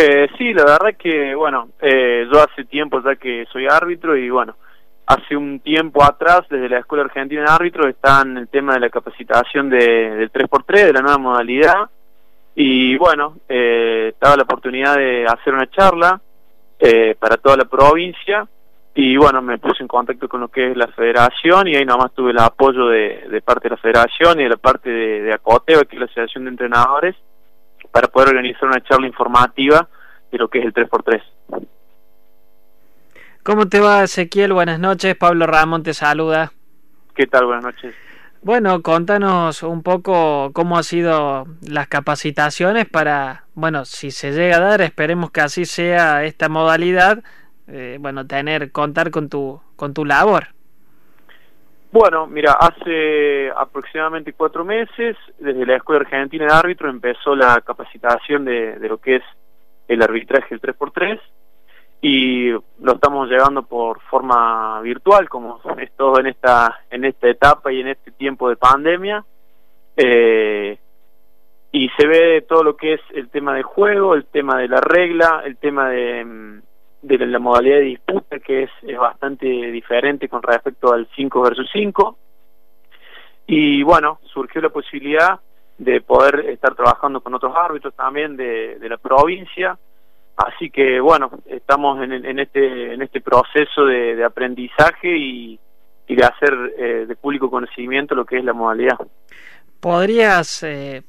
Eh, sí, la verdad que, bueno, eh, yo hace tiempo ya que soy árbitro y bueno, hace un tiempo atrás, desde la Escuela Argentina de Árbitros, está en el tema de la capacitación de, del 3x3, de la nueva modalidad, y bueno, eh, estaba la oportunidad de hacer una charla eh, para toda la provincia, y bueno, me puse en contacto con lo que es la federación, y ahí nomás tuve el apoyo de, parte de la federación y de la parte de, de que es la Asociación de Entrenadores, para poder organizar una charla informativa de lo que es el 3x3. ¿Cómo te va, Ezequiel? Buenas noches. Pablo Ramón te saluda. ¿Qué tal? Buenas noches. Bueno, contanos un poco cómo han sido las capacitaciones para, bueno, si se llega a dar, esperemos que así sea esta modalidad, eh, bueno, tener, contar con tu, con tu labor. Bueno, mira, hace aproximadamente cuatro meses, desde la Escuela Argentina de Árbitro empezó la capacitación de, de lo que es el arbitraje del 3x3 y lo estamos llevando por forma virtual, como es todo en esta, en esta etapa y en este tiempo de pandemia. Eh, y se ve todo lo que es el tema del juego, el tema de la regla, el tema de, de la modalidad de disputa, que es, es bastante diferente con respecto al 5 versus 5. Y bueno, surgió la posibilidad de poder estar trabajando con otros árbitros también de, de la provincia, Así que bueno, estamos en, en este en este proceso de, de aprendizaje y, de hacer eh, de público conocimiento lo que es la modalidad. ¿Podrías, eh,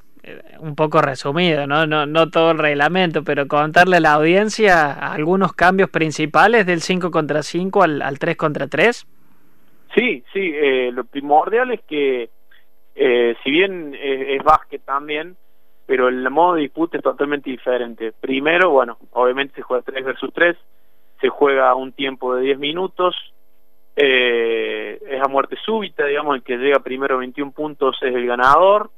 un poco resumido, ¿no? No, no todo el reglamento, pero contarle a la audiencia algunos cambios principales del 5 contra 5 al, al 3 contra 3? Sí, sí, eh, lo primordial es que eh, si bien es, es básquet también, pero el modo de disputa es totalmente diferente. Primero, bueno, obviamente se juega 3 versus 3, se juega un tiempo de 10 minutos, eh, es a muerte súbita, digamos, el que llega primero a 21 puntos es el ganador,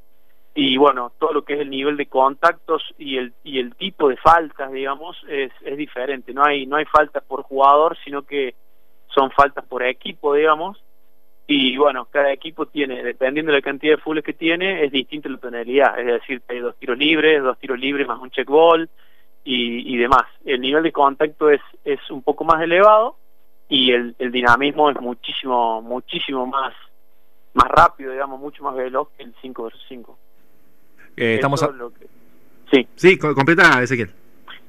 y bueno, todo lo que es el nivel de contactos y el, y el tipo de faltas, digamos, es, es diferente. No hay, no hay faltas por jugador, sino que son faltas por equipo, digamos, y bueno, cada equipo tiene, dependiendo de la cantidad de fulls que tiene, es distinta la tonalidad, es decir, hay dos tiros libres, dos tiros libres más un check ball y, y demás. El nivel de contacto es, es un poco más elevado y el, el dinamismo es muchísimo, muchísimo más, más rápido, digamos, mucho más veloz que el 5 versus 5. Eh, estamos a... que... Sí. Sí, completa, Ezequiel.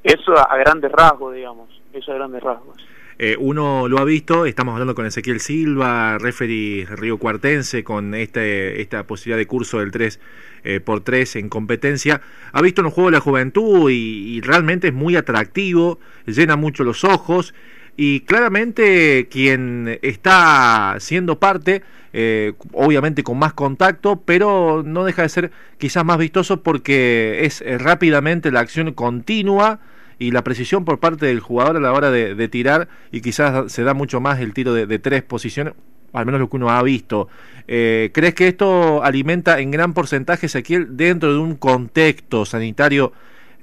Eso a, a grandes rasgos, digamos, eso a grandes rasgos. Eh, uno lo ha visto, estamos hablando con Ezequiel Silva, referee Río Cuartense, con este, esta posibilidad de curso del 3 eh, por 3 en competencia. Ha visto en los Juegos de la Juventud y, y, realmente es muy atractivo, llena mucho los ojos y claramente quien está siendo parte, eh, obviamente con más contacto, pero no deja de ser quizás más vistoso porque es eh, rápidamente la acción continua y la precisión por parte del jugador a la hora de, tirar y quizás se da mucho más el tiro de, tres posiciones, al menos lo que uno ha visto. Eh, ¿Crees que esto alimenta en gran porcentaje, Ezequiel, dentro de un contexto sanitario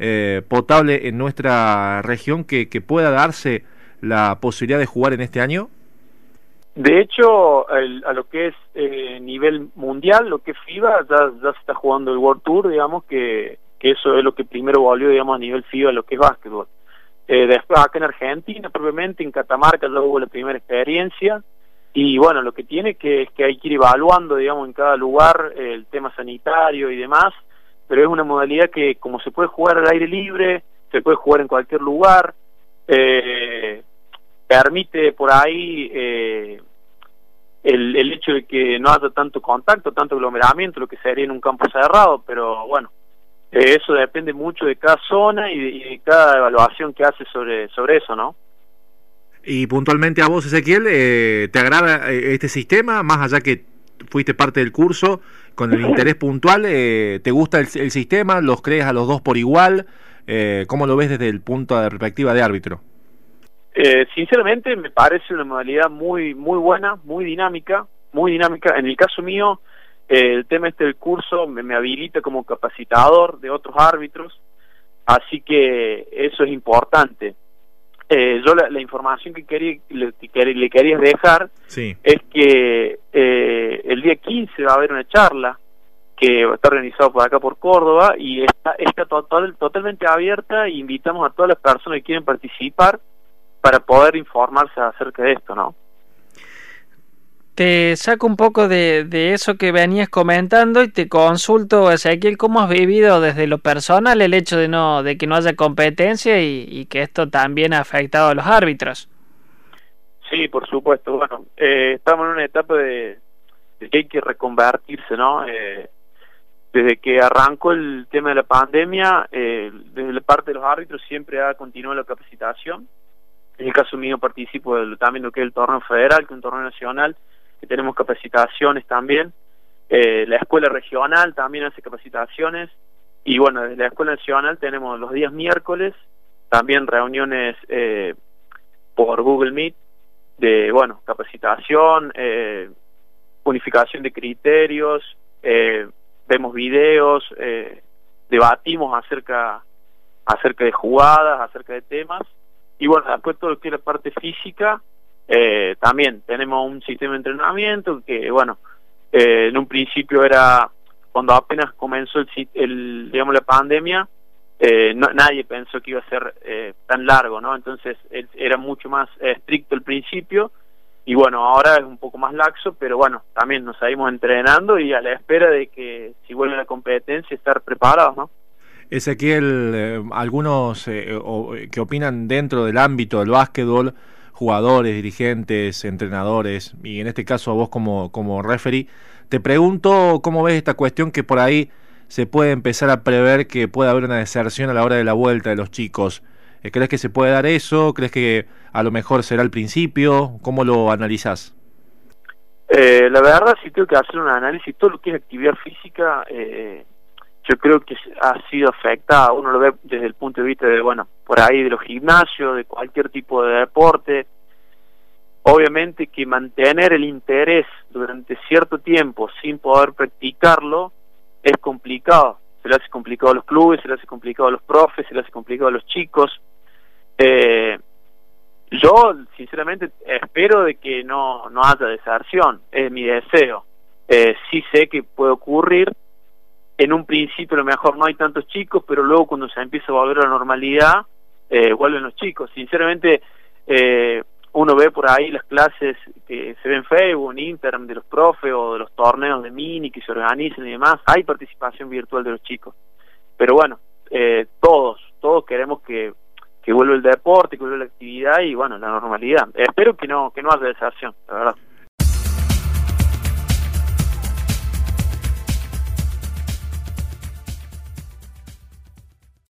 eh, potable en nuestra región que, pueda darse la posibilidad de jugar en este año? De hecho, el, a lo que es eh, nivel mundial, lo que es FIBA, ya, se está jugando el World Tour, digamos que que eso es lo que primero volvió, digamos, a nivel FIBA, lo que es básquetbol. Eh, después acá en Argentina, propiamente en Catamarca ya hubo la primera experiencia, y bueno, lo que tiene que es que hay que ir evaluando, digamos, en cada lugar el tema sanitario y demás, pero es una modalidad que como se puede jugar al aire libre, se puede jugar en cualquier lugar, eh, permite por ahí eh, el, el hecho de que no haya tanto contacto, tanto aglomeramiento, lo que sería en un campo cerrado, pero bueno, eh, eso depende mucho de cada zona y de, y de, cada evaluación que hace sobre, sobre eso, ¿no? Y puntualmente a vos, Ezequiel, eh, ¿te agrada eh, este sistema? Más allá que fuiste parte del curso, con el interés puntual, eh, ¿te gusta el, el, sistema? ¿Los crees a los dos por igual? Eh, ¿Cómo lo ves desde el punto de perspectiva de árbitro? Eh, sinceramente me parece una modalidad muy muy buena, muy dinámica, muy dinámica. En el caso mío, el tema este del curso me, me, habilita como capacitador de otros árbitros, así que eso es importante. Eh, yo la, la, información que quería le, que le quería dejar sí. es que eh, el día 15 va a haber una charla que está organizado por acá por Córdoba y está, está total, totalmente abierta e invitamos a todas las personas que quieren participar para poder informarse acerca de esto, ¿no? Te saco un poco de, de, eso que venías comentando y te consulto, Ezequiel, ¿cómo has vivido desde lo personal el hecho de no de que no haya competencia y, que esto también ha afectado a los árbitros? Sí, por supuesto. Bueno, eh, estamos en una etapa de, de, que hay que reconvertirse, ¿no? Eh, desde que arrancó el tema de la pandemia, eh, desde la parte de los árbitros siempre ha continuado la capacitación. En el caso mío participo del, también lo que es el torneo federal, que es un torneo nacional, que tenemos capacitaciones también. Eh, la escuela regional también hace capacitaciones. Y bueno, desde la escuela nacional tenemos los días miércoles también reuniones eh, por Google Meet de, bueno, capacitación, eh, unificación de criterios, vemos videos, debatimos acerca, acerca de jugadas, acerca de temas. Y bueno, después todo lo que es la parte física, eh, también tenemos un sistema de entrenamiento que, bueno, eh, en un principio era cuando apenas comenzó el, el digamos la pandemia, eh, nadie pensó que iba a ser eh, tan largo, ¿no? Entonces era mucho más estricto el principio y bueno, ahora es un poco más laxo, pero bueno, también nos seguimos entrenando y a la espera de que si vuelve la competencia estar preparados, ¿no? Ezequiel, eh, algunos que opinan dentro del ámbito del básquetbol jugadores, dirigentes, entrenadores, y en este caso a vos como, como referee, te pregunto cómo ves esta cuestión que por ahí se puede empezar a prever que puede haber una deserción a la hora de la vuelta de los chicos. Eh, ¿Crees que se puede dar eso? ¿Crees que a lo mejor será el principio? ¿Cómo lo analizás? Eh, la verdad, si tengo que hacer un análisis, todo lo que es actividad física, eh, yo creo que ha sido afectada, uno lo ve desde el punto de vista de, bueno, por ahí de los gimnasios, de cualquier tipo de deporte. Obviamente que mantener el interés durante cierto tiempo sin poder practicarlo es complicado. Se le hace complicado a los clubes, se le hace complicado a los profes, se le hace complicado a los chicos. Eh, yo, sinceramente, espero de que no, no haya deserción, es mi deseo. Eh, sí sé que puede ocurrir, en un principio a lo mejor no hay tantos chicos, pero luego cuando se empieza a volver a la normalidad, eh, vuelven los chicos. Sinceramente, eh, uno ve por ahí las clases que se ven en Facebook, en Instagram, de los profes o de los torneos de mini que se organizan y demás, hay participación virtual de los chicos. Pero bueno, eh, todos, todos queremos que, que vuelva el deporte, que vuelva la actividad y bueno, la normalidad. espero que no, que no haya deserción, la verdad.